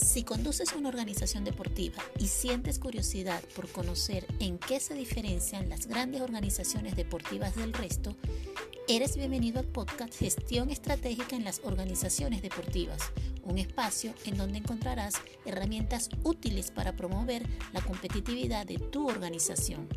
Si conduces una organización deportiva y sientes curiosidad por conocer en qué se diferencian las grandes organizaciones deportivas del resto, eres bienvenido al podcast Gestión Estratégica en las Organizaciones Deportivas, un espacio en donde encontrarás herramientas útiles para promover la competitividad de tu organización.